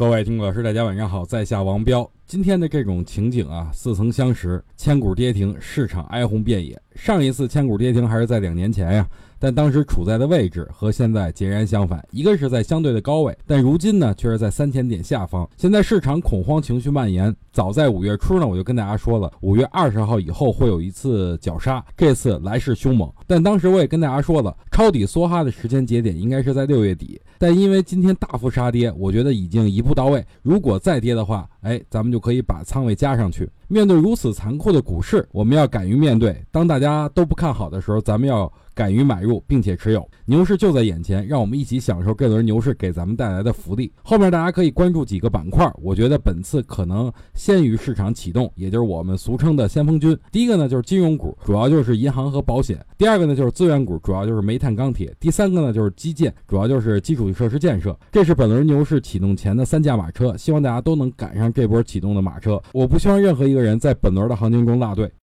各位听众老师，大家晚上好，在下王彪。今天的这种情景啊，似曾相识，千股跌停，市场哀鸿遍野。上一次千股跌停还是在两年前呀，但当时处在的位置和现在截然相反，一个是在相对的高位，但如今呢却是在三千点下方。现在市场恐慌情绪蔓延，早在五月初呢，我就跟大家说了，五月二十号以后会有一次绞杀，这次来势凶猛。但当时我也跟大家说了，抄底梭哈的时间节点应该是在六月底。但因为今天大幅杀跌，我觉得已经一步到位。如果再跌的话，哎，咱们就可以把仓位加上去。面对如此残酷的股市，我们要敢于面对。当大家都不看好的时候，咱们要。敢于买入并且持有，牛市就在眼前，让我们一起享受这轮牛市给咱们带来的福利。后面大家可以关注几个板块，我觉得本次可能先于市场启动，也就是我们俗称的先锋军。第一个呢就是金融股，主要就是银行和保险；第二个呢就是资源股，主要就是煤炭、钢铁；第三个呢就是基建，主要就是基础设施建设。这是本轮牛市启动前的三驾马车，希望大家都能赶上这波启动的马车。我不希望任何一个人在本轮的行情中落队。